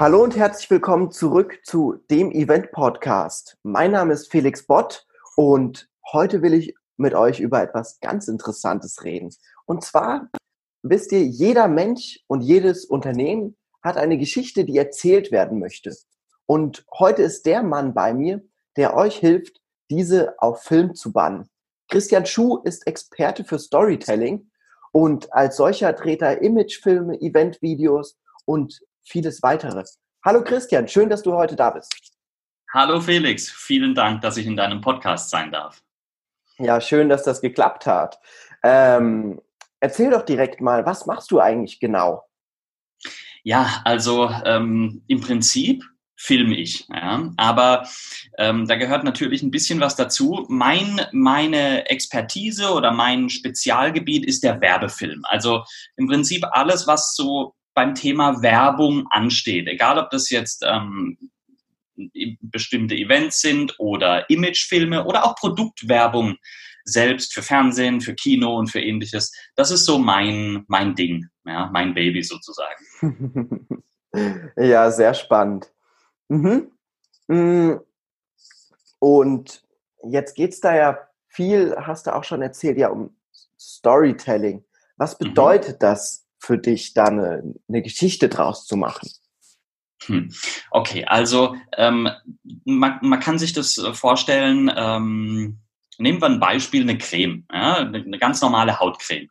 Hallo und herzlich willkommen zurück zu dem Event Podcast. Mein Name ist Felix Bott und heute will ich mit euch über etwas ganz Interessantes reden. Und zwar wisst ihr, jeder Mensch und jedes Unternehmen hat eine Geschichte, die erzählt werden möchte. Und heute ist der Mann bei mir, der euch hilft, diese auf Film zu bannen. Christian Schuh ist Experte für Storytelling und als solcher dreht er Imagefilme, Eventvideos und vieles weitere. Hallo Christian, schön, dass du heute da bist. Hallo Felix, vielen Dank, dass ich in deinem Podcast sein darf. Ja, schön, dass das geklappt hat. Ähm, erzähl doch direkt mal, was machst du eigentlich genau? Ja, also ähm, im Prinzip filme ich. Ja. Aber ähm, da gehört natürlich ein bisschen was dazu. Mein, meine Expertise oder mein Spezialgebiet ist der Werbefilm. Also im Prinzip alles, was so beim Thema Werbung ansteht. Egal, ob das jetzt ähm, bestimmte Events sind oder Imagefilme oder auch Produktwerbung selbst für Fernsehen, für Kino und für ähnliches. Das ist so mein, mein Ding, ja, mein Baby sozusagen. ja, sehr spannend. Mhm. Mm. Und jetzt geht es da ja viel, hast du auch schon erzählt, ja, um Storytelling. Was mhm. bedeutet mhm. das für dich, da eine, eine Geschichte draus zu machen? Hm. Okay, also ähm, man, man kann sich das vorstellen, ähm, Nehmen wir ein Beispiel, eine Creme, ja, eine ganz normale Hautcreme.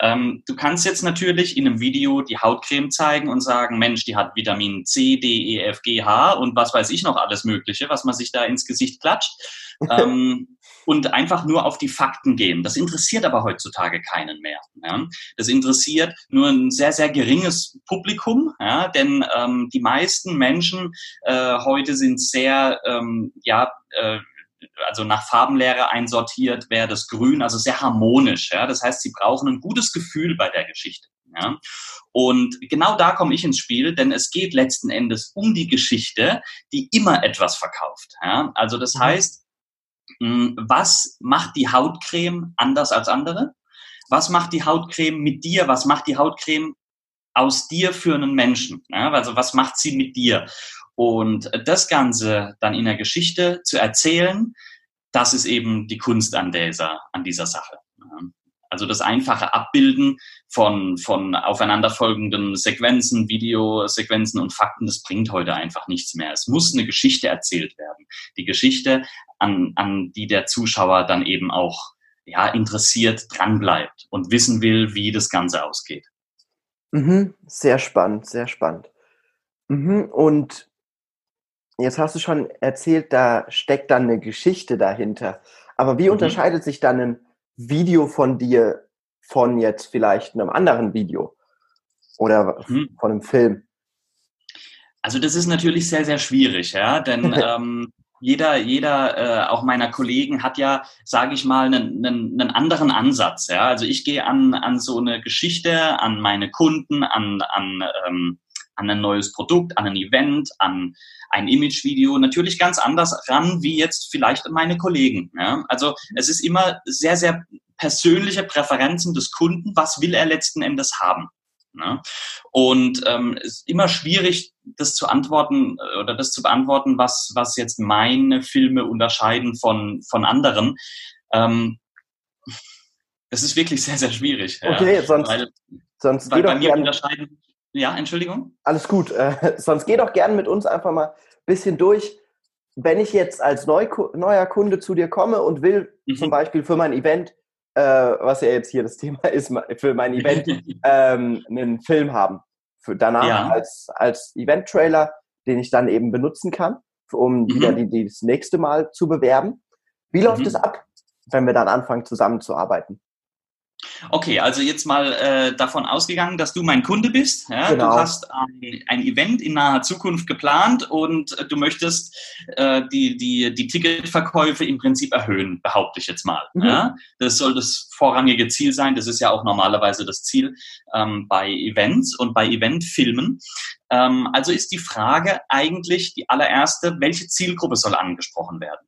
Ähm, du kannst jetzt natürlich in einem Video die Hautcreme zeigen und sagen, Mensch, die hat Vitamin C, D, E, F, G, H und was weiß ich noch alles Mögliche, was man sich da ins Gesicht klatscht. ähm, und einfach nur auf die Fakten gehen. Das interessiert aber heutzutage keinen mehr. Ja. Das interessiert nur ein sehr, sehr geringes Publikum, ja, denn ähm, die meisten Menschen äh, heute sind sehr, ähm, ja, äh, also nach Farbenlehre einsortiert wäre das Grün, also sehr harmonisch. Ja? Das heißt, sie brauchen ein gutes Gefühl bei der Geschichte. Ja? Und genau da komme ich ins Spiel, denn es geht letzten Endes um die Geschichte, die immer etwas verkauft. Ja? Also das mhm. heißt, was macht die Hautcreme anders als andere? Was macht die Hautcreme mit dir? Was macht die Hautcreme aus dir für einen Menschen? Also was macht sie mit dir? Und das Ganze dann in der Geschichte zu erzählen, das ist eben die Kunst an dieser, an dieser Sache. Also das einfache Abbilden von, von aufeinanderfolgenden Sequenzen, Videosequenzen und Fakten, das bringt heute einfach nichts mehr. Es muss eine Geschichte erzählt werden. Die Geschichte, an, an die der Zuschauer dann eben auch ja, interessiert dranbleibt und wissen will, wie das Ganze ausgeht. Mhm, sehr spannend, sehr spannend. Mhm, und Jetzt hast du schon erzählt, da steckt dann eine Geschichte dahinter. Aber wie mhm. unterscheidet sich dann ein Video von dir von jetzt vielleicht einem anderen Video oder mhm. von einem Film? Also das ist natürlich sehr, sehr schwierig, ja, denn ähm, jeder, jeder äh, auch meiner Kollegen hat ja, sage ich mal, einen, einen, einen anderen Ansatz. Ja? Also ich gehe an, an so eine Geschichte, an meine Kunden, an, an, ähm, an ein neues Produkt, an ein Event, an ein Imagevideo natürlich ganz anders ran wie jetzt vielleicht meine Kollegen. Ja? Also es ist immer sehr, sehr persönliche Präferenzen des Kunden. Was will er letzten Endes haben? Ne? Und ähm, es ist immer schwierig, das zu antworten äh, oder das zu beantworten, was, was jetzt meine Filme unterscheiden von, von anderen. Ähm, das ist wirklich sehr, sehr schwierig. Okay, ja. sonst, weil, sonst weil bei mir unterscheiden ja, Entschuldigung? Alles gut. Äh, sonst geh doch gerne mit uns einfach mal ein bisschen durch. Wenn ich jetzt als Neu neuer Kunde zu dir komme und will mhm. zum Beispiel für mein Event, äh, was ja jetzt hier das Thema ist, für mein Event ähm, einen Film haben. Für danach ja. als, als Event-Trailer, den ich dann eben benutzen kann, um mhm. wieder die, die, das nächste Mal zu bewerben. Wie läuft es mhm. ab, wenn wir dann anfangen zusammenzuarbeiten? Okay, also jetzt mal äh, davon ausgegangen, dass du mein Kunde bist. Ja? Genau. Du hast ein, ein, Event in naher Zukunft geplant und äh, du möchtest äh, die, die, die Ticketverkäufe im Prinzip erhöhen, behaupte ich jetzt mal. Mhm. Ja? Das soll das vorrangige Ziel sein. Das ist ja auch normalerweise das Ziel ähm, bei Events und bei Eventfilmen. Ähm, also ist die Frage eigentlich die allererste, welche Zielgruppe soll angesprochen werden?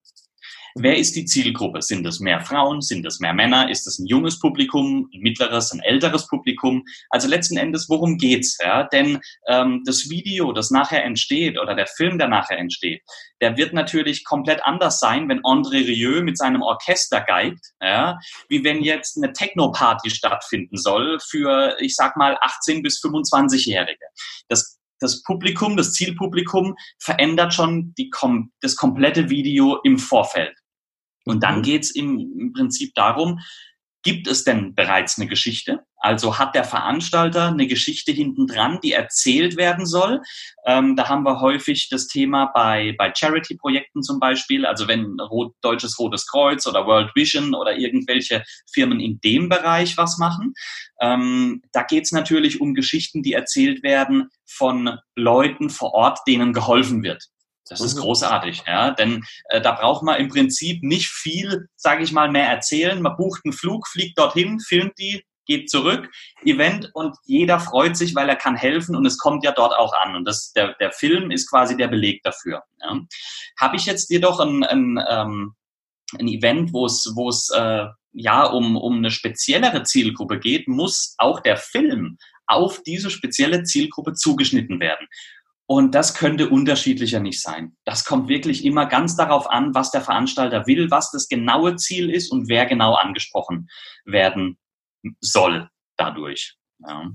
Wer ist die Zielgruppe? Sind es mehr Frauen? Sind es mehr Männer? Ist es ein junges Publikum, ein mittleres, ein älteres Publikum? Also letzten Endes, worum geht's? Ja? Denn ähm, das Video, das nachher entsteht oder der Film, der nachher entsteht, der wird natürlich komplett anders sein, wenn André Rieu mit seinem Orchester geigt, ja? wie wenn jetzt eine Techno-Party stattfinden soll für, ich sag mal, 18 bis 25-Jährige. Das das Publikum, das Zielpublikum verändert schon die, das komplette Video im Vorfeld. Und dann mhm. geht's im, im Prinzip darum, gibt es denn bereits eine Geschichte? Also hat der Veranstalter eine Geschichte hinten dran, die erzählt werden soll? Ähm, da haben wir häufig das Thema bei, bei Charity-Projekten zum Beispiel, also wenn Rot, Deutsches Rotes Kreuz oder World Vision oder irgendwelche Firmen in dem Bereich was machen. Ähm, da geht es natürlich um Geschichten, die erzählt werden von Leuten vor Ort, denen geholfen wird. Das ist großartig, ja, denn äh, da braucht man im Prinzip nicht viel, sage ich mal, mehr erzählen. Man bucht einen Flug, fliegt dorthin, filmt die, geht zurück, Event und jeder freut sich, weil er kann helfen und es kommt ja dort auch an. Und das, der, der Film ist quasi der Beleg dafür. Ja. Habe ich jetzt jedoch ein, ein, ähm, ein Event, wo es, wo es äh, ja um, um eine speziellere Zielgruppe geht, muss auch der Film auf diese spezielle Zielgruppe zugeschnitten werden. Und das könnte unterschiedlicher nicht sein. Das kommt wirklich immer ganz darauf an, was der Veranstalter will, was das genaue Ziel ist und wer genau angesprochen werden soll dadurch. Ja.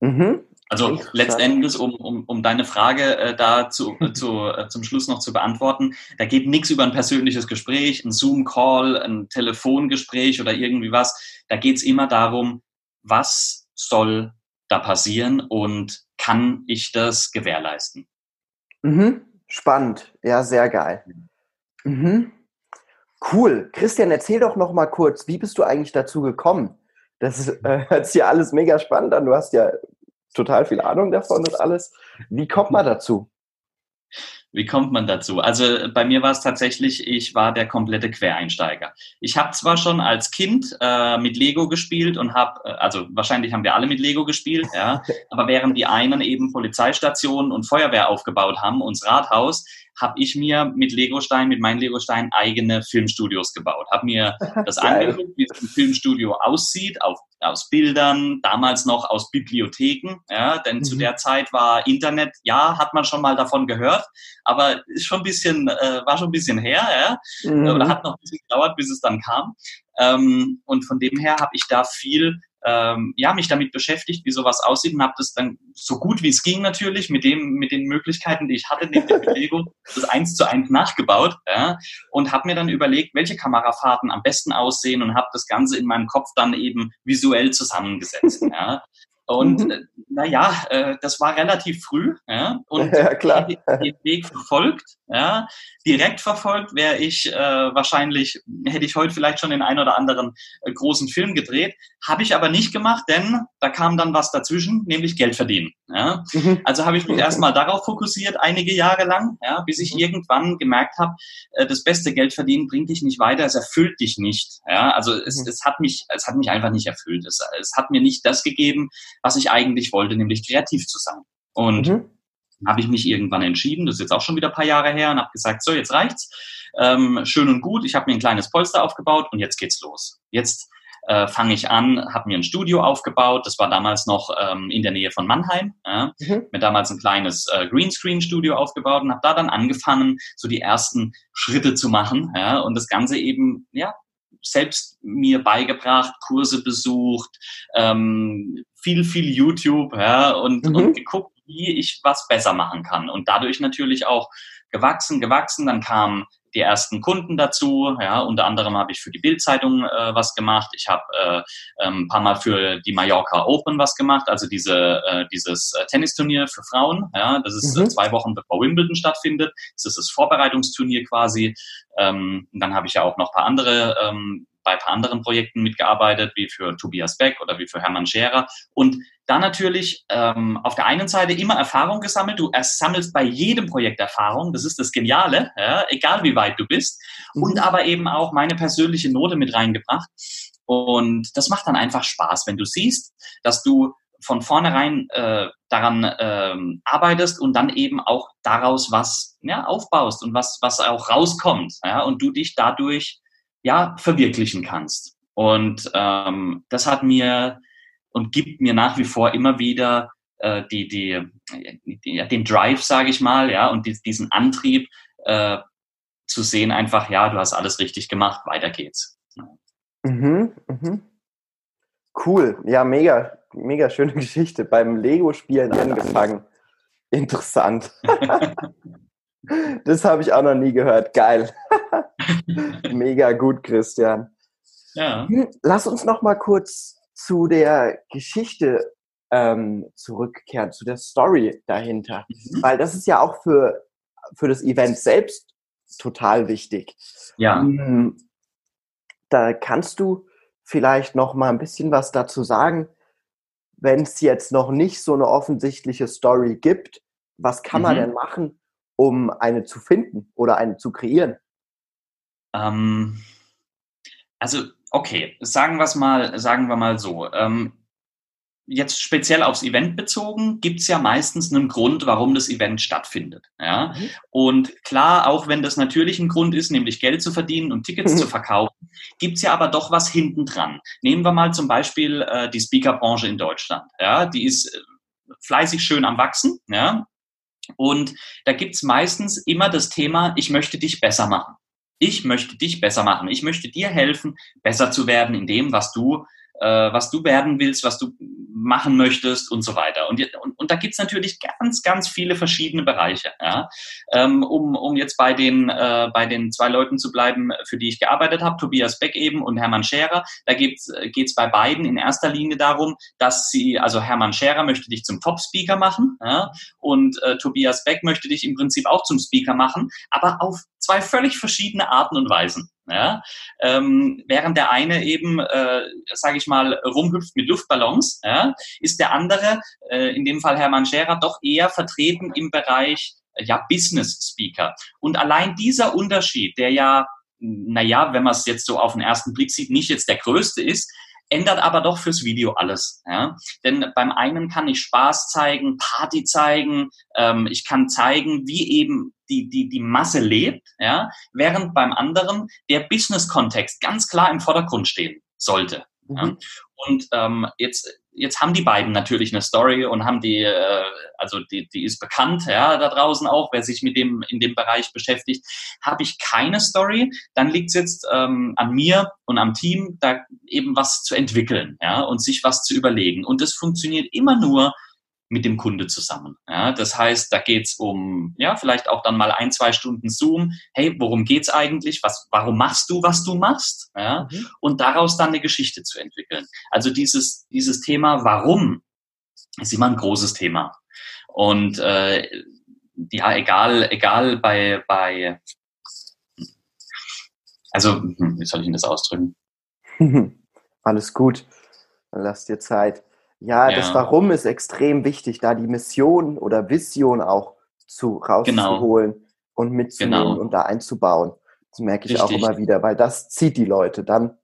Mhm. Also letztendlich, um, um, um deine Frage äh, da zu, äh, zu, äh, zum Schluss noch zu beantworten, da geht nichts über ein persönliches Gespräch, ein Zoom-Call, ein Telefongespräch oder irgendwie was. Da geht es immer darum, was soll da passieren und kann ich das gewährleisten? Mhm. Spannend, ja, sehr geil. Mhm. Cool. Christian, erzähl doch noch mal kurz, wie bist du eigentlich dazu gekommen? Das äh, hört sich ja alles mega spannend an. Du hast ja total viel Ahnung davon und alles. Wie kommt man dazu? Wie kommt man dazu? Also bei mir war es tatsächlich, ich war der komplette Quereinsteiger. Ich habe zwar schon als Kind äh, mit Lego gespielt und habe, äh, also wahrscheinlich haben wir alle mit Lego gespielt, ja, aber während die einen eben Polizeistationen und Feuerwehr aufgebaut haben, uns Rathaus, habe ich mir mit Legostein, mit meinen Legostein eigene Filmstudios gebaut. Habe mir das angeguckt, wie ein Filmstudio aussieht, auf, aus Bildern, damals noch aus Bibliotheken. Ja, denn mhm. zu der Zeit war Internet, ja, hat man schon mal davon gehört, aber ist schon ein bisschen, äh, war schon ein bisschen her, ja, mhm. oder hat noch ein bisschen gedauert, bis es dann kam. Ähm, und von dem her habe ich da viel ähm, ja, mich damit beschäftigt, wie sowas aussieht und habe das dann so gut wie es ging natürlich mit dem mit den Möglichkeiten, die ich hatte, neben der Bewegung, das eins zu eins nachgebaut ja, und habe mir dann überlegt, welche Kamerafahrten am besten aussehen und habe das Ganze in meinem Kopf dann eben visuell zusammengesetzt. Ja. Und mhm. Äh, naja, äh, das war relativ früh, ja, und ja, klar. den Weg verfolgt, ja, direkt verfolgt wäre ich äh, wahrscheinlich, hätte ich heute vielleicht schon den ein oder anderen äh, großen Film gedreht, habe ich aber nicht gemacht, denn da kam dann was dazwischen, nämlich Geld verdienen. Ja. Mhm. Also habe ich mich erstmal darauf fokussiert, einige Jahre lang, ja, bis ich mhm. irgendwann gemerkt habe, äh, das beste Geld verdienen bringt dich nicht weiter, es erfüllt dich nicht. Ja. Also es, mhm. es hat mich, es hat mich einfach nicht erfüllt. Es, es hat mir nicht das gegeben, was ich eigentlich wollte, nämlich kreativ zu sein. Und mhm. habe ich mich irgendwann entschieden, das ist jetzt auch schon wieder ein paar Jahre her, und habe gesagt, so, jetzt reicht's. Ähm, schön und gut, ich habe mir ein kleines Polster aufgebaut und jetzt geht's los. Jetzt äh, fange ich an, habe mir ein Studio aufgebaut. Das war damals noch ähm, in der Nähe von Mannheim. Ja. Mhm. Mir damals ein kleines äh, Greenscreen-Studio aufgebaut und habe da dann angefangen, so die ersten Schritte zu machen. Ja, und das Ganze eben ja selbst mir beigebracht, Kurse besucht, ähm, viel, viel YouTube ja, und, mhm. und geguckt, wie ich was besser machen kann. Und dadurch natürlich auch gewachsen, gewachsen. Dann kamen die ersten Kunden dazu. Ja, unter anderem habe ich für die Bildzeitung äh, was gemacht. Ich habe äh, ähm, ein paar Mal für die Mallorca Open was gemacht, also diese, äh, dieses äh, Tennisturnier für Frauen. Ja, das ist äh, mhm. zwei Wochen bevor Wimbledon stattfindet. Das ist das Vorbereitungsturnier quasi. Ähm, dann habe ich ja auch noch ein paar andere ähm, bei ein paar anderen Projekten mitgearbeitet, wie für Tobias Beck oder wie für Hermann Scherer. Und da natürlich ähm, auf der einen Seite immer Erfahrung gesammelt. Du sammelst bei jedem Projekt Erfahrung. Das ist das Geniale, ja, egal wie weit du bist. Mhm. Und aber eben auch meine persönliche Note mit reingebracht. Und das macht dann einfach Spaß, wenn du siehst, dass du von vornherein äh, daran ähm, arbeitest und dann eben auch daraus was ja, aufbaust und was, was auch rauskommt ja, und du dich dadurch ja, verwirklichen kannst. Und ähm, das hat mir und gibt mir nach wie vor immer wieder äh, die, die, die, den Drive, sage ich mal, ja, und die, diesen Antrieb äh, zu sehen, einfach, ja, du hast alles richtig gemacht, weiter geht's. Mhm, mhm. Cool, ja, mega, mega schöne Geschichte. Beim Lego-Spielen angefangen. Interessant. das habe ich auch noch nie gehört. Geil. mega gut, Christian. Ja. Hm, lass uns noch mal kurz zu der Geschichte ähm, zurückkehren, zu der Story dahinter. Mhm. Weil das ist ja auch für, für das Event selbst total wichtig. Ja. Hm, da kannst du vielleicht noch mal ein bisschen was dazu sagen, wenn es jetzt noch nicht so eine offensichtliche Story gibt, was kann mhm. man denn machen, um eine zu finden oder eine zu kreieren? Ähm, also, okay, sagen wir mal, sagen wir mal so. Ähm, jetzt speziell aufs Event bezogen, gibt es ja meistens einen Grund, warum das Event stattfindet. Ja? Mhm. Und klar, auch wenn das natürlich ein Grund ist, nämlich Geld zu verdienen und Tickets mhm. zu verkaufen, gibt es ja aber doch was hinten dran. Nehmen wir mal zum Beispiel äh, die Speakerbranche in Deutschland. Ja? Die ist äh, fleißig schön am Wachsen. Ja? Und da gibt es meistens immer das Thema, ich möchte dich besser machen. Ich möchte dich besser machen. Ich möchte dir helfen, besser zu werden in dem, was du was du werden willst, was du machen möchtest und so weiter. Und, und, und da gibt's natürlich ganz, ganz viele verschiedene Bereiche. Ja? Ähm, um, um jetzt bei den, äh, bei den zwei Leuten zu bleiben, für die ich gearbeitet habe, Tobias Beck eben und Hermann Scherer, da geht's geht's bei beiden in erster Linie darum, dass sie, also Hermann Scherer möchte dich zum Top-Speaker machen ja? und äh, Tobias Beck möchte dich im Prinzip auch zum Speaker machen, aber auf zwei völlig verschiedene Arten und Weisen. Ja? Ähm, während der eine eben, äh, sage ich mal, rumhüpft mit Luftballons, ja? ist der andere, äh, in dem Fall Hermann Scherer, doch eher vertreten im Bereich äh, ja, Business Speaker. Und allein dieser Unterschied, der ja, naja, wenn man es jetzt so auf den ersten Blick sieht, nicht jetzt der größte ist, ändert aber doch fürs Video alles. Ja? Denn beim einen kann ich Spaß zeigen, Party zeigen, ähm, ich kann zeigen, wie eben die, die, die Masse lebt, ja? während beim anderen der Business-Kontext ganz klar im Vordergrund stehen sollte. Mhm. Ja? Und ähm, jetzt jetzt haben die beiden natürlich eine Story und haben die, äh, also die, die ist bekannt, ja, da draußen auch, wer sich mit dem in dem Bereich beschäftigt. Habe ich keine Story, dann liegt es jetzt ähm, an mir und am Team, da eben was zu entwickeln, ja, und sich was zu überlegen. Und das funktioniert immer nur, mit dem Kunde zusammen. Ja, das heißt, da geht's um, ja, vielleicht auch dann mal ein, zwei Stunden Zoom. Hey, worum geht's eigentlich? Was, warum machst du, was du machst? Ja, mhm. und daraus dann eine Geschichte zu entwickeln. Also dieses, dieses Thema, warum, ist immer ein großes Thema. Und äh, ja, egal, egal bei, bei, also, hm, wie soll ich denn das ausdrücken? Alles gut. Lass dir Zeit. Ja, ja, das Warum ist extrem wichtig, da die Mission oder Vision auch zu rauszuholen genau. und mitzunehmen genau. und da einzubauen. Das merke ich Richtig. auch immer wieder, weil das zieht die Leute dann.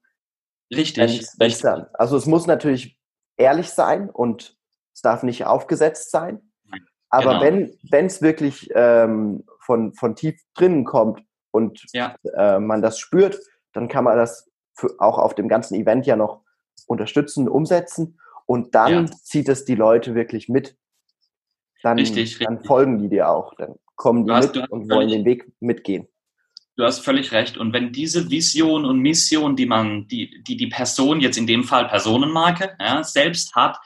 Richtig. Richtig. Also es muss natürlich ehrlich sein und es darf nicht aufgesetzt sein. Aber genau. wenn es wirklich ähm, von, von tief drinnen kommt und ja. äh, man das spürt, dann kann man das für, auch auf dem ganzen Event ja noch unterstützen, umsetzen und dann ja. zieht es die Leute wirklich mit. Dann, richtig, dann richtig. folgen die dir auch. Dann kommen die hast, mit und wollen den Weg mitgehen. Du hast völlig recht. Und wenn diese Vision und Mission, die man, die, die die Person jetzt in dem Fall Personenmarke ja, selbst hat,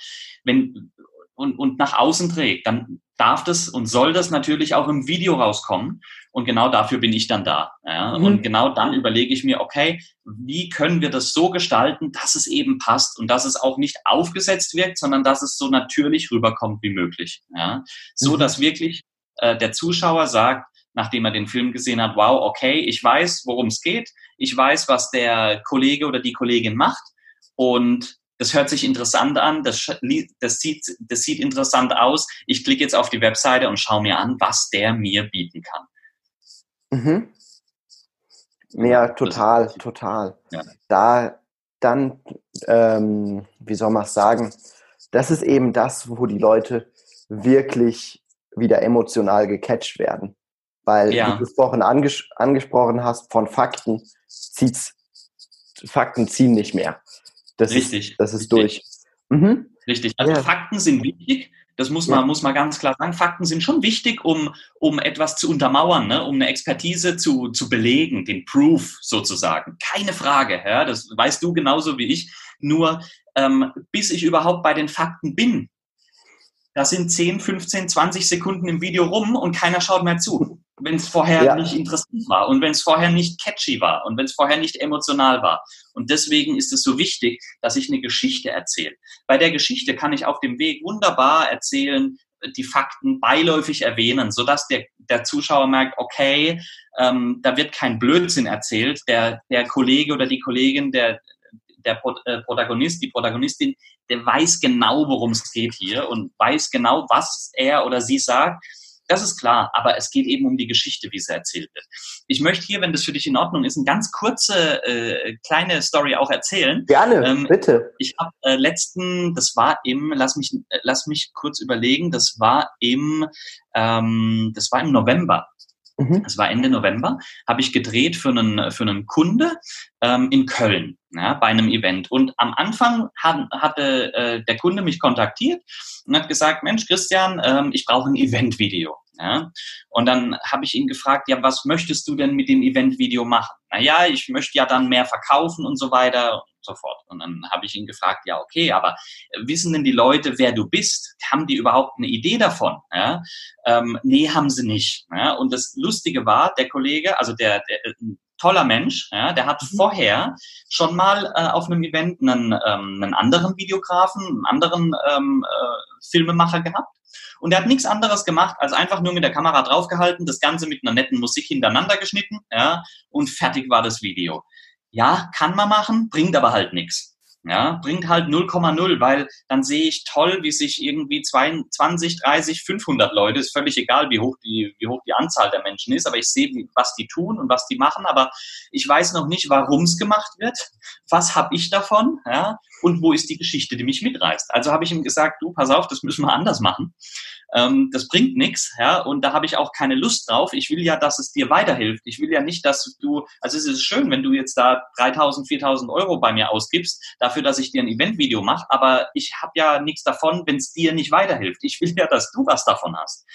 wenn und, und nach außen trägt, dann darf das und soll das natürlich auch im Video rauskommen. Und genau dafür bin ich dann da. Ja? Mhm. Und genau dann überlege ich mir, okay, wie können wir das so gestalten, dass es eben passt und dass es auch nicht aufgesetzt wirkt, sondern dass es so natürlich rüberkommt wie möglich. Ja? So mhm. dass wirklich äh, der Zuschauer sagt, nachdem er den Film gesehen hat, wow, okay, ich weiß, worum es geht, ich weiß, was der Kollege oder die Kollegin macht und das hört sich interessant an, das, das, sieht, das sieht interessant aus. Ich klicke jetzt auf die Webseite und schaue mir an, was der mir bieten kann. Mhm. Ja, total, total. Ja. Da dann, ähm, wie soll man es sagen, das ist eben das, wo die Leute wirklich wieder emotional gecatcht werden. Weil, ja. wie du es vorhin anges angesprochen hast, von Fakten zieht's, Fakten ziehen nicht mehr. Das Richtig. Ist, das ist Richtig. durch. Mhm. Richtig. Also ja. Fakten sind wichtig. Das muss man, ja. muss man ganz klar sagen. Fakten sind schon wichtig, um, um etwas zu untermauern, ne? um eine Expertise zu, zu belegen, den Proof sozusagen. Keine Frage. Ja? Das weißt du genauso wie ich. Nur ähm, bis ich überhaupt bei den Fakten bin, da sind 10, 15, 20 Sekunden im Video rum und keiner schaut mehr zu. Wenn es vorher ja. nicht interessant war und wenn es vorher nicht catchy war und wenn es vorher nicht emotional war. Und deswegen ist es so wichtig, dass ich eine Geschichte erzähle. Bei der Geschichte kann ich auf dem Weg wunderbar erzählen, die Fakten beiläufig erwähnen, sodass der, der Zuschauer merkt, okay, ähm, da wird kein Blödsinn erzählt. Der, der Kollege oder die Kollegin, der, der äh, Protagonist, die Protagonistin, der weiß genau, worum es geht hier und weiß genau, was er oder sie sagt. Das ist klar, aber es geht eben um die Geschichte, wie sie erzählt wird. Ich möchte hier, wenn das für dich in Ordnung ist, eine ganz kurze äh, kleine Story auch erzählen. Gerne, ähm, bitte. Ich habe äh, letzten, das war im, lass mich, äh, lass mich kurz überlegen, das war im, ähm, das war im November. Mhm. Das war Ende November, habe ich gedreht für einen, für einen Kunde ähm, in Köln ja, bei einem Event. Und am Anfang hat, hatte äh, der Kunde mich kontaktiert und hat gesagt, Mensch, Christian, ähm, ich brauche ein Eventvideo. Ja? Und dann habe ich ihn gefragt, ja, was möchtest du denn mit dem Eventvideo machen? Naja, ich möchte ja dann mehr verkaufen und so weiter und so fort. Und dann habe ich ihn gefragt, ja, okay, aber wissen denn die Leute, wer du bist? Haben die überhaupt eine Idee davon? Ja? Ähm, nee, haben sie nicht. Ja? Und das Lustige war, der Kollege, also der, der toller Mensch, ja, der hat mhm. vorher schon mal äh, auf einem Event einen, ähm, einen anderen Videografen, einen anderen ähm, äh, Filmemacher gehabt und er hat nichts anderes gemacht, als einfach nur mit der Kamera draufgehalten, das Ganze mit einer netten Musik hintereinander geschnitten, ja, und fertig war das Video. Ja, kann man machen, bringt aber halt nichts. Ja, bringt halt 0,0, weil dann sehe ich toll, wie sich irgendwie 20, 30, 500 Leute, ist völlig egal, wie hoch die, wie hoch die Anzahl der Menschen ist, aber ich sehe, was die tun und was die machen, aber ich weiß noch nicht, warum es gemacht wird, was habe ich davon, ja, und wo ist die Geschichte, die mich mitreißt. Also habe ich ihm gesagt, du, pass auf, das müssen wir anders machen. Ähm, das bringt nichts, ja, und da habe ich auch keine Lust drauf. Ich will ja, dass es dir weiterhilft. Ich will ja nicht, dass du, also es ist schön, wenn du jetzt da 3000, 4000 Euro bei mir ausgibst, dafür, dass ich dir ein Eventvideo mache, aber ich habe ja nichts davon, wenn es dir nicht weiterhilft. Ich will ja, dass du was davon hast.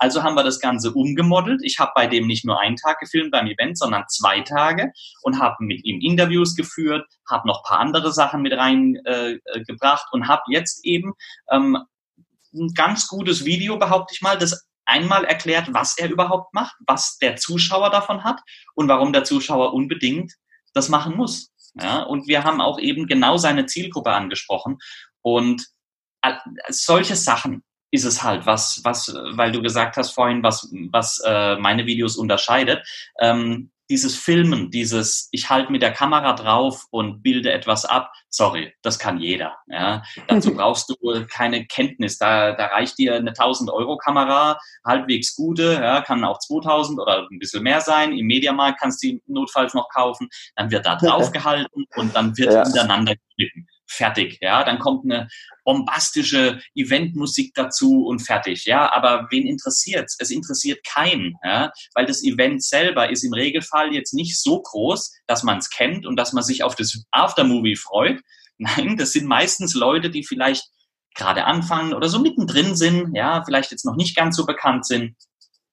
Also haben wir das Ganze umgemodelt. Ich habe bei dem nicht nur einen Tag gefilmt beim Event, sondern zwei Tage und habe mit ihm Interviews geführt, habe noch paar andere Sachen mit reingebracht äh, und habe jetzt eben ähm, ein ganz gutes Video, behaupte ich mal, das einmal erklärt, was er überhaupt macht, was der Zuschauer davon hat und warum der Zuschauer unbedingt das machen muss. Ja, und wir haben auch eben genau seine Zielgruppe angesprochen. Und solche Sachen ist es halt, was, was, weil du gesagt hast vorhin, was, was äh, meine Videos unterscheidet. Ähm, dieses Filmen, dieses ich halte mit der Kamera drauf und bilde etwas ab, sorry, das kann jeder. Ja. Dazu brauchst du keine Kenntnis. Da, da reicht dir eine 1000 Euro Kamera, halbwegs gute, ja, kann auch 2000 oder ein bisschen mehr sein. Im Mediamarkt kannst du die notfalls noch kaufen. Dann wird da drauf gehalten und dann wird ja. hintereinander geschnitten fertig, ja, dann kommt eine bombastische Eventmusik dazu und fertig, ja, aber wen interessiert's? Es interessiert keinen, ja, weil das Event selber ist im Regelfall jetzt nicht so groß, dass man es kennt und dass man sich auf das Aftermovie freut. Nein, das sind meistens Leute, die vielleicht gerade anfangen oder so mittendrin sind, ja, vielleicht jetzt noch nicht ganz so bekannt sind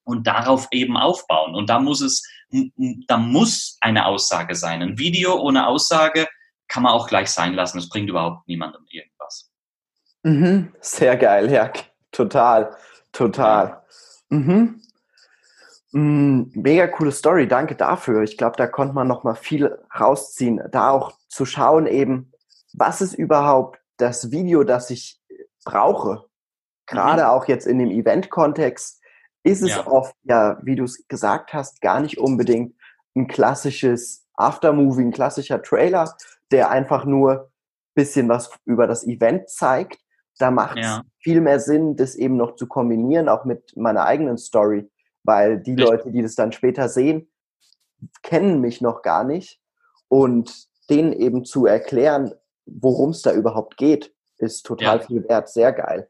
und darauf eben aufbauen. Und da muss es, da muss eine Aussage sein. Ein Video ohne Aussage kann man auch gleich sein lassen. Es bringt überhaupt niemandem irgendwas. Mhm. Sehr geil, ja, total, total. Mhm. Mhm. Mega coole Story, danke dafür. Ich glaube, da konnte man noch mal viel rausziehen. Da auch zu schauen eben, was ist überhaupt das Video, das ich brauche. Gerade mhm. auch jetzt in dem Event-Kontext ist es ja. oft, ja, wie du es gesagt hast, gar nicht unbedingt ein klassisches Aftermovie, ein klassischer Trailer, der einfach nur bisschen was über das Event zeigt. Da macht es ja. viel mehr Sinn, das eben noch zu kombinieren, auch mit meiner eigenen Story, weil die Richtig. Leute, die das dann später sehen, kennen mich noch gar nicht und denen eben zu erklären, worum es da überhaupt geht, ist total ja. viel wert. Sehr geil.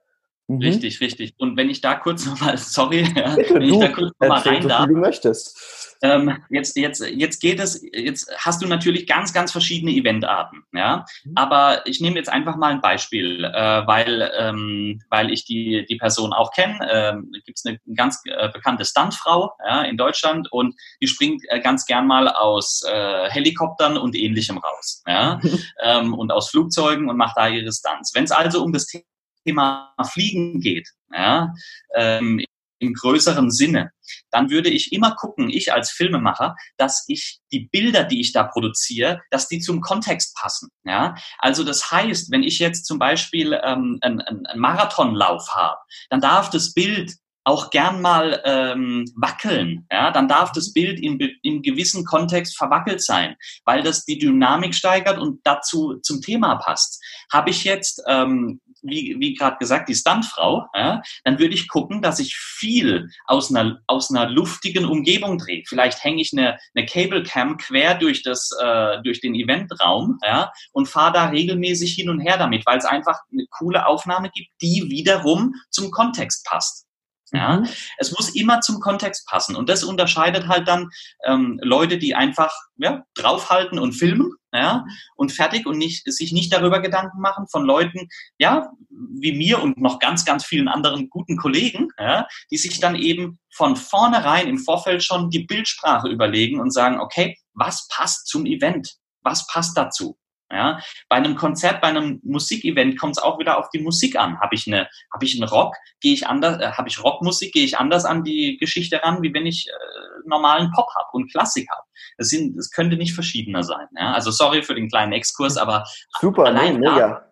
Mhm. Richtig, richtig. Und wenn ich da kurz nochmal, sorry, Bitte, wenn ich da kurz nochmal rein darf. Wie du möchtest. Ähm, jetzt, jetzt, jetzt geht es, jetzt hast du natürlich ganz, ganz verschiedene Eventarten, ja. Mhm. Aber ich nehme jetzt einfach mal ein Beispiel, äh, weil, ähm, weil ich die, die Person auch kenne. Ähm, Gibt es eine ganz äh, bekannte Stuntfrau ja, in Deutschland und die springt äh, ganz gern mal aus äh, Helikoptern und ähnlichem raus, ja. ähm, und aus Flugzeugen und macht da ihre Stunts. Wenn es also um das Thema Thema Fliegen geht, ja, ähm, im größeren Sinne, dann würde ich immer gucken, ich als Filmemacher, dass ich die Bilder, die ich da produziere, dass die zum Kontext passen. Ja? Also das heißt, wenn ich jetzt zum Beispiel ähm, einen, einen Marathonlauf habe, dann darf das Bild auch gern mal ähm, wackeln, ja, dann darf das Bild im, im gewissen Kontext verwackelt sein, weil das die Dynamik steigert und dazu zum Thema passt. Habe ich jetzt ähm, wie, wie gerade gesagt, die Stuntfrau, ja, dann würde ich gucken, dass ich viel aus einer, aus einer luftigen Umgebung drehe. Vielleicht hänge ich eine, eine Cable Cam quer durch, das, äh, durch den Eventraum ja, und fahre da regelmäßig hin und her damit, weil es einfach eine coole Aufnahme gibt, die wiederum zum Kontext passt. Ja, es muss immer zum Kontext passen und das unterscheidet halt dann ähm, Leute, die einfach ja, draufhalten und filmen, ja, und fertig und nicht sich nicht darüber Gedanken machen von Leuten, ja, wie mir und noch ganz ganz vielen anderen guten Kollegen, ja, die sich dann eben von vornherein im Vorfeld schon die Bildsprache überlegen und sagen, okay, was passt zum Event? Was passt dazu? Ja, bei einem Konzert, bei einem Musikevent kommt es auch wieder auf die Musik an. Habe ich eine, habe ich einen Rock, gehe ich anders, äh, habe ich Rockmusik, gehe ich anders an die Geschichte ran, wie wenn ich äh, normalen Pop habe und Klassik habe. Das sind, das könnte nicht verschiedener sein. Ja? Also sorry für den kleinen Exkurs, aber super, allein nee, da,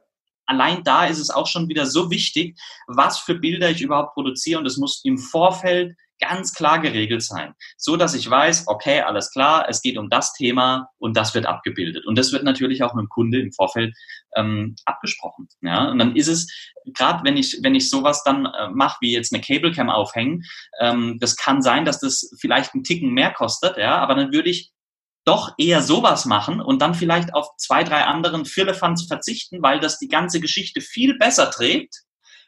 allein da ist es auch schon wieder so wichtig, was für Bilder ich überhaupt produziere und es muss im Vorfeld ganz klar geregelt sein, so dass ich weiß, okay, alles klar, es geht um das Thema und das wird abgebildet. Und das wird natürlich auch mit dem Kunde im Vorfeld ähm, abgesprochen. Ja, und dann ist es gerade, wenn ich wenn ich sowas dann äh, mache, wie jetzt eine Cablecam aufhängen, ähm, das kann sein, dass das vielleicht einen Ticken mehr kostet, ja, aber dann würde ich doch eher sowas machen und dann vielleicht auf zwei, drei anderen Firlefanz verzichten, weil das die ganze Geschichte viel besser trägt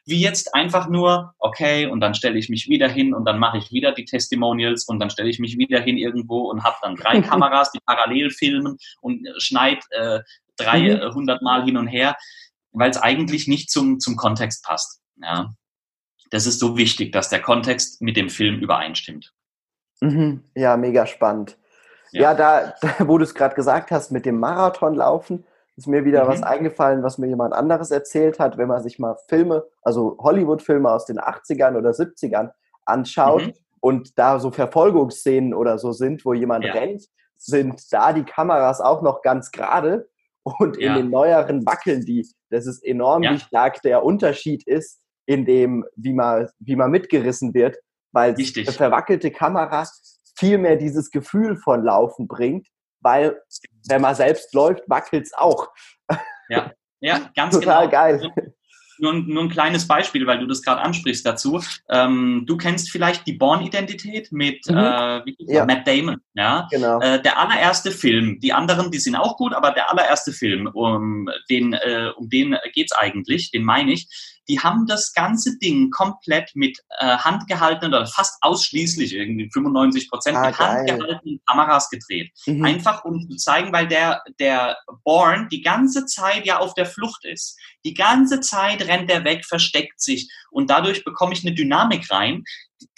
wie jetzt einfach nur, okay, und dann stelle ich mich wieder hin und dann mache ich wieder die Testimonials und dann stelle ich mich wieder hin irgendwo und habe dann drei Kameras, die parallel filmen und schneid äh, 300 mhm. Mal hin und her, weil es eigentlich nicht zum, zum Kontext passt. Ja. Das ist so wichtig, dass der Kontext mit dem Film übereinstimmt. Mhm. Ja, mega spannend. Ja, ja da, da, wo du es gerade gesagt hast, mit dem Marathonlaufen, ist mir wieder mhm. was eingefallen, was mir jemand anderes erzählt hat, wenn man sich mal Filme, also Hollywood-Filme aus den 80ern oder 70ern anschaut mhm. und da so Verfolgungsszenen oder so sind, wo jemand ja. rennt, sind da die Kameras auch noch ganz gerade und ja. in den neueren wackeln die. Das ist enorm, ja. wie stark der Unterschied ist in dem, wie man, wie man mitgerissen wird, weil eine verwackelte Kamera viel mehr dieses Gefühl von Laufen bringt, weil wenn man selbst läuft, wackelt es auch. Ja, ja, ganz Total genau. geil. Nur, nur, ein kleines Beispiel, weil du das gerade ansprichst dazu. Ähm, du kennst vielleicht die Born-Identität mit mhm. äh, ja. Matt Damon. Ja? Genau. Äh, der allererste Film, die anderen, die sind auch gut, aber der allererste Film, um den, äh, um den geht's eigentlich, den meine ich, die haben das ganze Ding komplett mit äh, handgehaltenen oder fast ausschließlich irgendwie 95 Prozent ah, mit handgehaltenen Kameras gedreht. Mhm. Einfach um zu zeigen, weil der, der Born die ganze Zeit ja auf der Flucht ist. Die ganze Zeit rennt er weg, versteckt sich und dadurch bekomme ich eine Dynamik rein,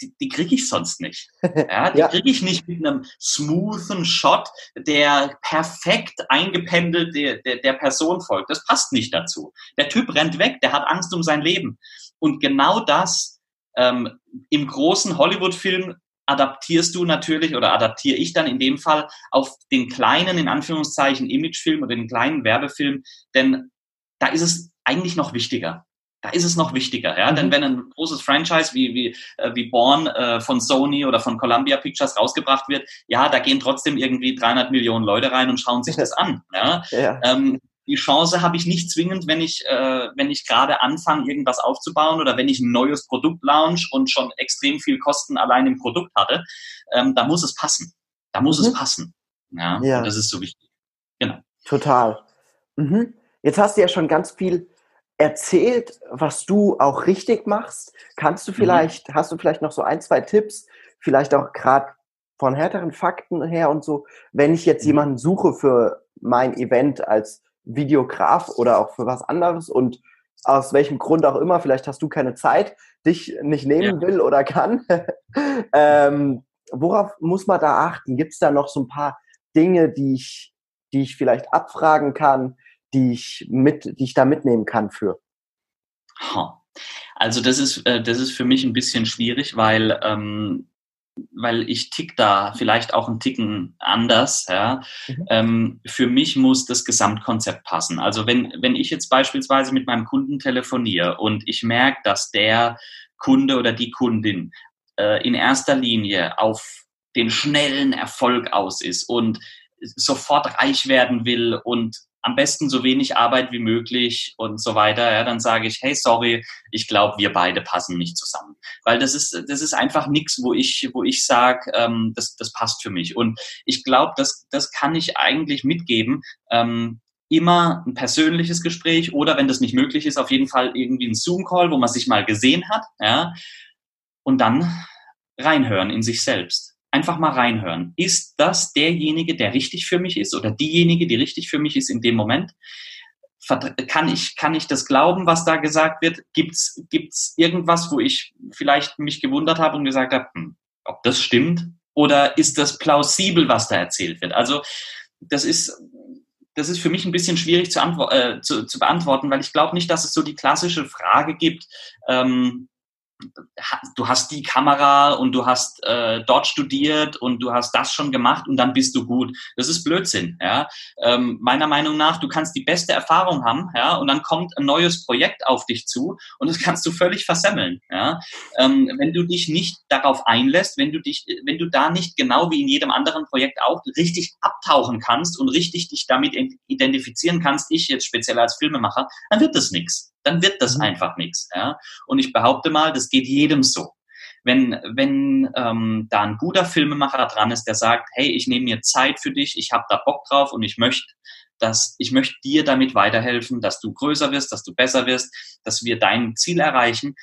die, die kriege ich sonst nicht. Ja, die ja. kriege ich nicht mit einem smoothen Shot, der perfekt eingependelt der, der, der Person folgt. Das passt nicht dazu. Der Typ rennt weg, der hat Angst um sein Leben. Und genau das ähm, im großen Hollywood-Film adaptierst du natürlich oder adaptiere ich dann in dem Fall auf den kleinen, in Anführungszeichen, Imagefilm oder den kleinen Werbefilm, denn da ist es eigentlich noch wichtiger da ist es noch wichtiger, ja. Mhm. Denn wenn ein großes Franchise wie, wie, äh, wie Born äh, von Sony oder von Columbia Pictures rausgebracht wird, ja, da gehen trotzdem irgendwie 300 Millionen Leute rein und schauen sich das an, ja. ja. Ähm, die Chance habe ich nicht zwingend, wenn ich, äh, wenn ich gerade anfange, irgendwas aufzubauen oder wenn ich ein neues Produkt launch und schon extrem viel Kosten allein im Produkt hatte. Ähm, da muss es passen. Da muss mhm. es passen. Ja, ja. Und das ist so wichtig. Genau. Total. Mhm. Jetzt hast du ja schon ganz viel erzählt, was du auch richtig machst. Kannst du mhm. vielleicht, mhm. hast du vielleicht noch so ein, zwei Tipps, vielleicht auch gerade von härteren Fakten her und so, wenn ich jetzt mhm. jemanden suche für mein Event als Videograf oder auch für was anderes und aus welchem Grund auch immer, vielleicht hast du keine Zeit, dich nicht nehmen ja. will oder kann. ähm, worauf muss man da achten? Gibt es da noch so ein paar Dinge, die ich, die ich vielleicht abfragen kann, die ich mit, die ich da mitnehmen kann für? Also das ist, äh, das ist für mich ein bisschen schwierig, weil ähm, weil ich tick da vielleicht auch einen Ticken anders. Ja. Mhm. Ähm, für mich muss das Gesamtkonzept passen. Also wenn, wenn ich jetzt beispielsweise mit meinem Kunden telefoniere und ich merke, dass der Kunde oder die Kundin äh, in erster Linie auf den schnellen Erfolg aus ist und sofort reich werden will und am besten so wenig Arbeit wie möglich und so weiter, ja, dann sage ich, hey, sorry, ich glaube, wir beide passen nicht zusammen. Weil das ist, das ist einfach nichts, wo ich, wo ich sage, ähm, das, das passt für mich. Und ich glaube, das, das kann ich eigentlich mitgeben. Ähm, immer ein persönliches Gespräch oder wenn das nicht möglich ist, auf jeden Fall irgendwie ein Zoom-Call, wo man sich mal gesehen hat, ja, und dann reinhören in sich selbst einfach mal reinhören. Ist das derjenige, der richtig für mich ist oder diejenige, die richtig für mich ist in dem Moment? Kann ich, kann ich das glauben, was da gesagt wird? Gibt's, gibt's irgendwas, wo ich vielleicht mich gewundert habe und gesagt habe, hm, ob das stimmt? Oder ist das plausibel, was da erzählt wird? Also, das ist, das ist für mich ein bisschen schwierig zu, äh, zu, zu beantworten, weil ich glaube nicht, dass es so die klassische Frage gibt, ähm, du hast die Kamera und du hast äh, dort studiert und du hast das schon gemacht und dann bist du gut. Das ist Blödsinn. Ja? Ähm, meiner Meinung nach, du kannst die beste Erfahrung haben, ja, und dann kommt ein neues Projekt auf dich zu und das kannst du völlig versemmeln. Ja? Ähm, wenn du dich nicht darauf einlässt, wenn du dich, wenn du da nicht genau wie in jedem anderen Projekt auch richtig abtauchen kannst und richtig dich damit identifizieren kannst, ich jetzt speziell als Filmemacher, dann wird das nichts dann wird das mhm. einfach nichts. Ja? Und ich behaupte mal, das geht jedem so. Wenn, wenn ähm, da ein guter Filmemacher dran ist, der sagt, hey, ich nehme mir Zeit für dich, ich habe da Bock drauf und ich möchte, dass ich möchte dir damit weiterhelfen, dass du größer wirst, dass du besser wirst, dass wir dein Ziel erreichen,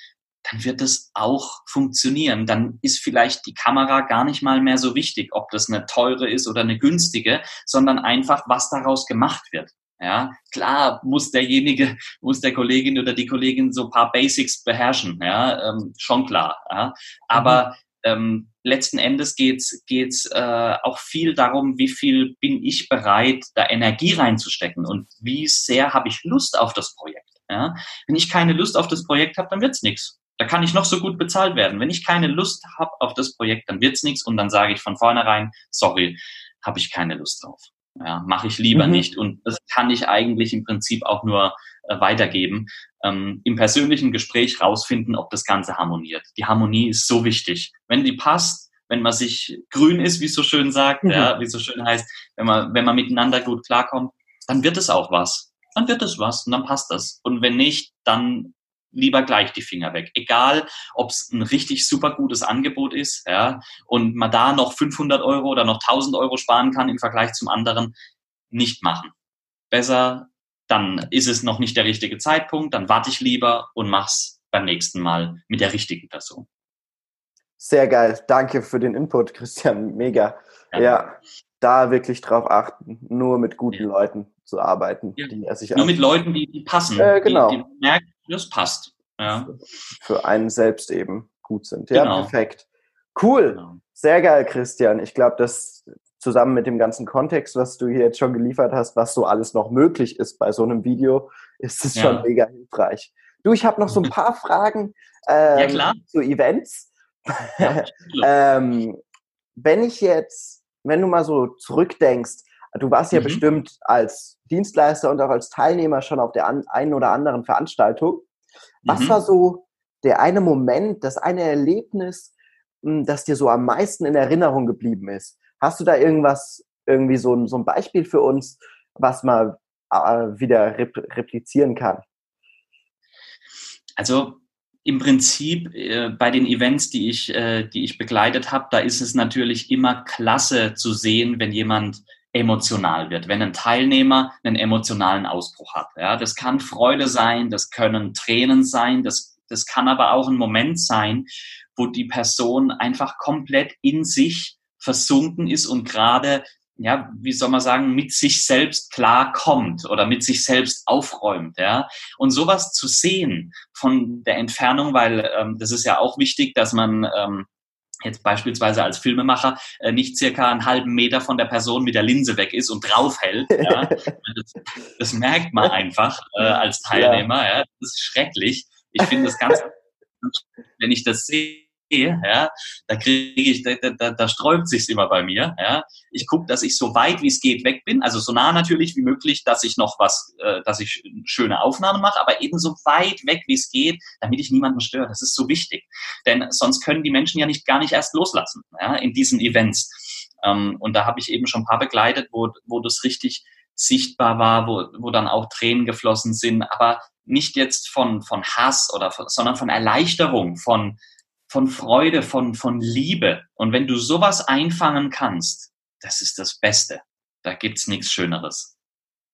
dann wird es auch funktionieren. Dann ist vielleicht die Kamera gar nicht mal mehr so wichtig, ob das eine teure ist oder eine günstige, sondern einfach, was daraus gemacht wird. Ja, klar muss derjenige, muss der Kollegin oder die Kollegin so ein paar Basics beherrschen, ja, ähm, schon klar. Ja. Aber mhm. ähm, letzten Endes geht's geht's äh, auch viel darum, wie viel bin ich bereit, da Energie reinzustecken und wie sehr habe ich Lust auf das Projekt. Ja. Wenn ich keine Lust auf das Projekt habe, dann wird's nichts. Da kann ich noch so gut bezahlt werden. Wenn ich keine Lust habe auf das Projekt, dann wird's nichts und dann sage ich von vornherein, sorry, habe ich keine Lust drauf. Ja, mache ich lieber mhm. nicht. Und das kann ich eigentlich im Prinzip auch nur äh, weitergeben. Ähm, Im persönlichen Gespräch rausfinden, ob das Ganze harmoniert. Die Harmonie ist so wichtig. Wenn die passt, wenn man sich grün ist, wie es so schön sagt, mhm. ja, wie es so schön heißt, wenn man, wenn man miteinander gut klarkommt, dann wird es auch was. Dann wird es was und dann passt das. Und wenn nicht, dann lieber gleich die Finger weg. Egal, ob es ein richtig super gutes Angebot ist, ja, und man da noch 500 Euro oder noch 1000 Euro sparen kann im Vergleich zum anderen, nicht machen. Besser, dann ist es noch nicht der richtige Zeitpunkt, dann warte ich lieber und mach's beim nächsten Mal mit der richtigen Person. Sehr geil. Danke für den Input, Christian. Mega. Ja, ja da wirklich drauf achten, nur mit guten ja. Leuten zu arbeiten. Ja. Die sich nur mit Leuten, die, die passen. Äh, genau. Die, die merken, das passt. Ja. Für einen selbst eben gut sind. Ja, genau. perfekt. Cool. Genau. Sehr geil, Christian. Ich glaube, dass zusammen mit dem ganzen Kontext, was du hier jetzt schon geliefert hast, was so alles noch möglich ist bei so einem Video, ist es ja. schon mega hilfreich. Du, ich habe noch so ein paar Fragen ähm, ja, zu Events. Ja, ähm, wenn ich jetzt, wenn du mal so zurückdenkst, du warst ja mhm. bestimmt als Dienstleister und auch als Teilnehmer schon auf der einen oder anderen Veranstaltung. Was mhm. war so der eine Moment, das eine Erlebnis, hm, das dir so am meisten in Erinnerung geblieben ist? Hast du da irgendwas, irgendwie so ein, so ein Beispiel für uns, was man äh, wieder replizieren kann? Also im Prinzip äh, bei den Events, die ich, äh, die ich begleitet habe, da ist es natürlich immer klasse zu sehen, wenn jemand emotional wird, wenn ein Teilnehmer einen emotionalen Ausbruch hat. Ja, das kann Freude sein, das können Tränen sein, das, das kann aber auch ein Moment sein, wo die Person einfach komplett in sich versunken ist und gerade ja, wie soll man sagen, mit sich selbst klar kommt oder mit sich selbst aufräumt, ja. Und sowas zu sehen von der Entfernung, weil ähm, das ist ja auch wichtig, dass man ähm, jetzt beispielsweise als Filmemacher äh, nicht circa einen halben Meter von der Person mit der Linse weg ist und draufhält. Ja. das, das merkt man einfach äh, als Teilnehmer. Ja. Das ist schrecklich. Ich finde das ganz, wenn ich das sehe, ja, da kriege ich, da, da, da sträubt sich's immer bei mir. Ja. Ich gucke, dass ich so weit wie es geht weg bin, also so nah natürlich wie möglich, dass ich noch was, äh, dass ich schöne Aufnahmen mache, aber eben so weit weg wie es geht, damit ich niemanden störe. Das ist so wichtig, denn sonst können die Menschen ja nicht gar nicht erst loslassen ja, in diesen Events. Ähm, und da habe ich eben schon ein paar begleitet, wo, wo das richtig sichtbar war, wo, wo dann auch Tränen geflossen sind, aber nicht jetzt von, von Hass oder von, sondern von Erleichterung, von von Freude, von, von Liebe. Und wenn du sowas einfangen kannst, das ist das Beste. Da gibt's nichts Schöneres.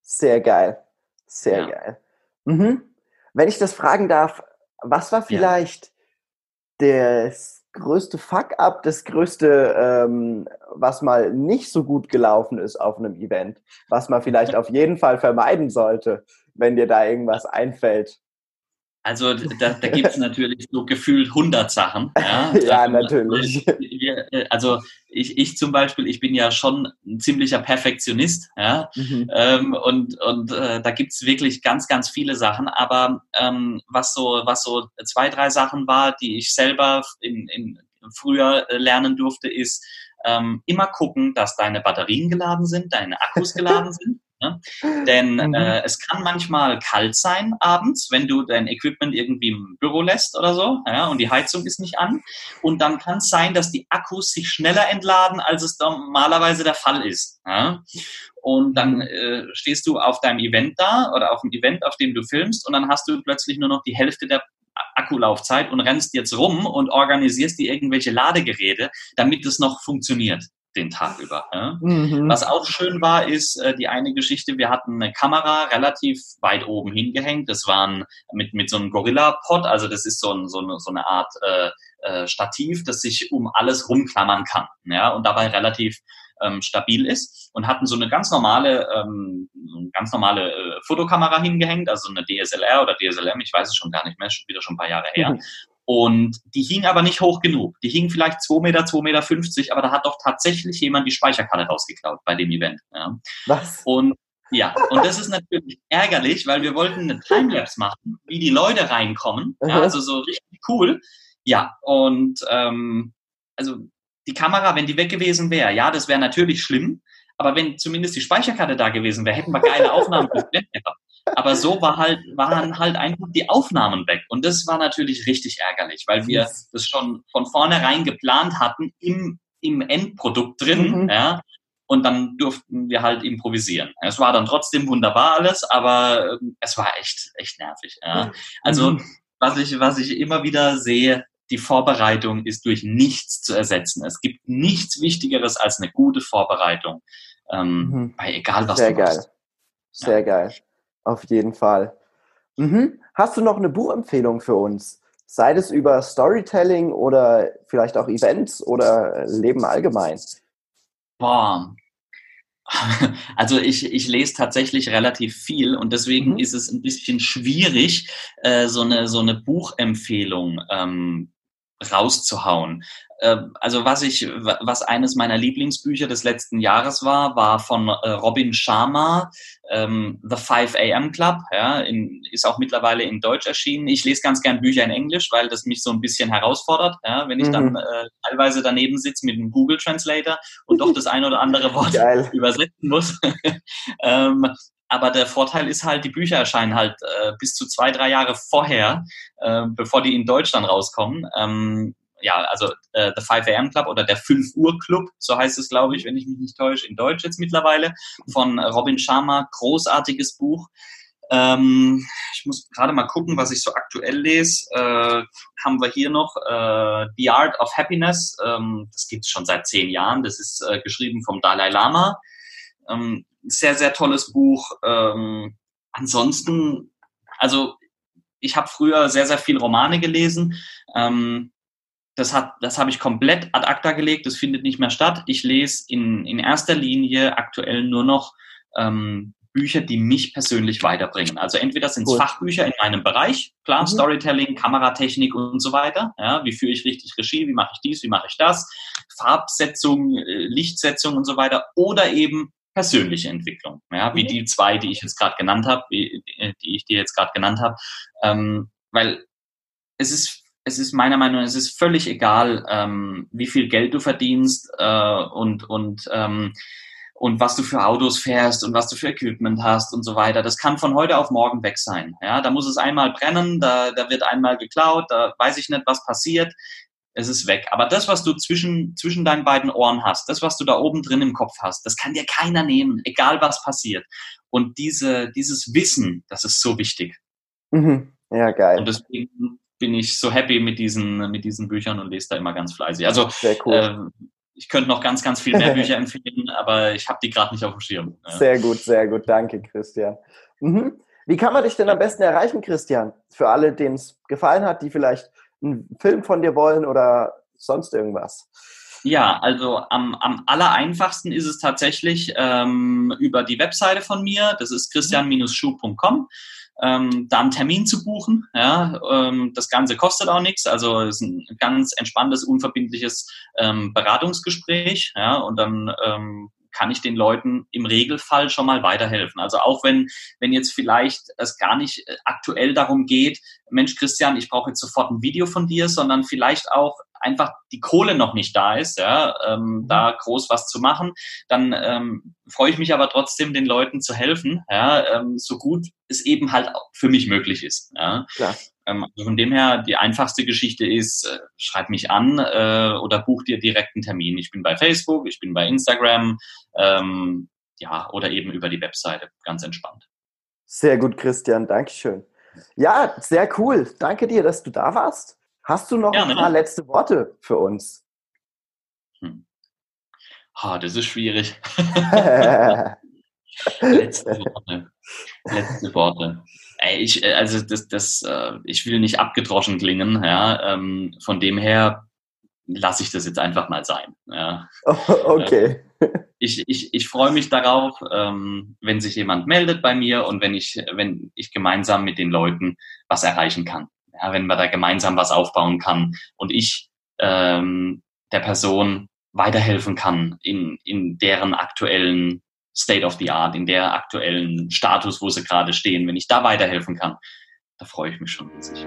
Sehr geil. Sehr ja. geil. Mhm. Wenn ich das fragen darf, was war vielleicht ja. das größte Fuck-up, das größte, ähm, was mal nicht so gut gelaufen ist auf einem Event, was man vielleicht auf jeden Fall vermeiden sollte, wenn dir da irgendwas einfällt? Also da, da gibt es natürlich so gefühlt 100 Sachen. Ja, ja natürlich. Also ich, ich zum Beispiel, ich bin ja schon ein ziemlicher Perfektionist. Ja, mhm. ähm, und und äh, da gibt es wirklich ganz, ganz viele Sachen. Aber ähm, was, so, was so zwei, drei Sachen war, die ich selber in, in früher lernen durfte, ist ähm, immer gucken, dass deine Batterien geladen sind, deine Akkus geladen sind. Ne? Denn mhm. äh, es kann manchmal kalt sein abends, wenn du dein Equipment irgendwie im Büro lässt oder so ja, und die Heizung ist nicht an. Und dann kann es sein, dass die Akkus sich schneller entladen, als es normalerweise der Fall ist. Ja? Und dann mhm. äh, stehst du auf deinem Event da oder auf dem Event, auf dem du filmst und dann hast du plötzlich nur noch die Hälfte der Akkulaufzeit und rennst jetzt rum und organisierst dir irgendwelche Ladegeräte, damit es noch funktioniert den Tag über. Ja. Mhm. Was auch schön war, ist äh, die eine Geschichte, wir hatten eine Kamera relativ weit oben hingehängt. Das waren mit, mit so einem Gorilla-Pod, also das ist so, ein, so, eine, so eine Art äh, äh, Stativ, das sich um alles rumklammern kann ja, und dabei relativ ähm, stabil ist und hatten so eine ganz normale, ähm, ganz normale äh, Fotokamera hingehängt, also eine DSLR oder DSLM, ich weiß es schon gar nicht mehr, schon wieder schon ein paar Jahre her. Mhm. Und die hing aber nicht hoch genug. Die hing vielleicht 2 Meter, 2,50 Meter, aber da hat doch tatsächlich jemand die Speicherkarte rausgeklaut bei dem Event. Ja. Was? Und ja, und das ist natürlich ärgerlich, weil wir wollten eine Timelapse machen, wie die Leute reinkommen. Ja, also so richtig cool. Ja, und ähm, also die Kamera, wenn die weg gewesen wäre, ja, das wäre natürlich schlimm. Aber wenn zumindest die Speicherkarte da gewesen wäre, hätten wir geile Aufnahmen gehabt. Aber so war halt, waren halt einfach die Aufnahmen weg. Und das war natürlich richtig ärgerlich, weil wir das schon von vornherein geplant hatten im, im Endprodukt drin, mhm. ja. Und dann durften wir halt improvisieren. Es war dann trotzdem wunderbar alles, aber ähm, es war echt, echt nervig. Ja. Also, mhm. was ich, was ich immer wieder sehe, die Vorbereitung ist durch nichts zu ersetzen. Es gibt nichts Wichtigeres als eine gute Vorbereitung. Ähm, mhm. Bei egal was Sehr du geil. Machst. Sehr ja. geil. Auf jeden Fall. Mhm. Hast du noch eine Buchempfehlung für uns? Sei es über Storytelling oder vielleicht auch Events oder Leben allgemein? Boah. Also ich, ich lese tatsächlich relativ viel und deswegen mhm. ist es ein bisschen schwierig, äh, so, eine, so eine Buchempfehlung ähm, rauszuhauen. Ähm, also was ich, was eines meiner Lieblingsbücher des letzten Jahres war, war von äh, Robin Sharma, ähm, The 5 AM Club, ja, in, ist auch mittlerweile in Deutsch erschienen. Ich lese ganz gern Bücher in Englisch, weil das mich so ein bisschen herausfordert, ja, wenn ich mhm. dann äh, teilweise daneben sitze mit einem Google Translator und doch das ein oder andere Wort Geil. übersetzen muss. ähm, aber der Vorteil ist halt, die Bücher erscheinen halt äh, bis zu zwei, drei Jahre vorher, äh, bevor die in Deutschland rauskommen. Ähm, ja, also äh, The 5 AM Club oder der 5 Uhr Club, so heißt es, glaube ich, wenn ich mich nicht täusche, in Deutsch jetzt mittlerweile, von Robin Sharma, großartiges Buch. Ähm, ich muss gerade mal gucken, was ich so aktuell lese. Äh, haben wir hier noch äh, The Art of Happiness. Ähm, das gibt es schon seit zehn Jahren. Das ist äh, geschrieben vom Dalai Lama. Ähm, sehr, sehr tolles Buch. Ähm, ansonsten, also ich habe früher sehr, sehr viel Romane gelesen. Ähm, das hat, das habe ich komplett ad acta gelegt. Das findet nicht mehr statt. Ich lese in, in erster Linie aktuell nur noch ähm, Bücher, die mich persönlich weiterbringen. Also entweder sind es Fachbücher in meinem Bereich, klar, mhm. Storytelling, Kameratechnik und so weiter. Ja, wie führe ich richtig Regie, wie mache ich dies, wie mache ich das, Farbsetzung, äh, Lichtsetzung und so weiter. Oder eben persönliche Entwicklung, ja, wie mhm. die zwei, die ich jetzt gerade genannt habe, die, die ich dir jetzt gerade genannt habe. Ähm, weil es ist es ist meiner Meinung nach, es ist völlig egal, ähm, wie viel Geld du verdienst äh, und, und ähm, und was du für Autos fährst und was du für Equipment hast und so weiter. Das kann von heute auf morgen weg sein. Ja, da muss es einmal brennen, da, da wird einmal geklaut, da weiß ich nicht, was passiert. Es ist weg. Aber das, was du zwischen, zwischen deinen beiden Ohren hast, das, was du da oben drin im Kopf hast, das kann dir keiner nehmen, egal was passiert. Und diese, dieses Wissen, das ist so wichtig. Mhm. Ja, geil. Und deswegen bin ich so happy mit diesen, mit diesen Büchern und lese da immer ganz fleißig. Also, cool. äh, ich könnte noch ganz, ganz viel mehr Bücher empfehlen, aber ich habe die gerade nicht auf dem Schirm. Ja. Sehr gut, sehr gut. Danke, Christian. Mhm. Wie kann man dich denn am besten erreichen, Christian? Für alle, denen es gefallen hat, die vielleicht einen Film von dir wollen oder sonst irgendwas. Ja, also am, am aller einfachsten ist es tatsächlich ähm, über die Webseite von mir. Das ist christian-schuh.com ähm, da einen Termin zu buchen. Ja, ähm, das Ganze kostet auch nichts, also ist ein ganz entspanntes, unverbindliches ähm, Beratungsgespräch. Ja, und dann ähm, kann ich den Leuten im Regelfall schon mal weiterhelfen. Also auch wenn, wenn jetzt vielleicht es gar nicht äh, aktuell darum geht, Mensch, Christian, ich brauche jetzt sofort ein Video von dir, sondern vielleicht auch einfach die Kohle noch nicht da ist, ja, ähm, mhm. da groß was zu machen, dann ähm, freue ich mich aber trotzdem, den Leuten zu helfen, ja, ähm, so gut es eben halt für mich möglich ist. Ja. Klar. Ähm, also von dem her, die einfachste Geschichte ist, äh, schreib mich an äh, oder buch dir direkt einen Termin. Ich bin bei Facebook, ich bin bei Instagram, ähm, ja, oder eben über die Webseite, ganz entspannt. Sehr gut, Christian, Dankeschön. Ja, sehr cool. Danke dir, dass du da warst. Hast du noch Gerne. ein paar letzte Worte für uns? Hm. Oh, das ist schwierig. letzte Worte. Letzte Worte. Ey, ich, äh, also das, das, äh, ich will nicht abgedroschen klingen, ja. Ähm, von dem her lasse ich das jetzt einfach mal sein. Ja. Okay. Ich, ich, ich freue mich darauf, ähm, wenn sich jemand meldet bei mir und wenn ich, wenn ich gemeinsam mit den Leuten was erreichen kann ja, wenn man da gemeinsam was aufbauen kann und ich ähm, der Person weiterhelfen kann in, in deren aktuellen State of the Art, in der aktuellen Status, wo sie gerade stehen, wenn ich da weiterhelfen kann, da freue ich mich schon riesig.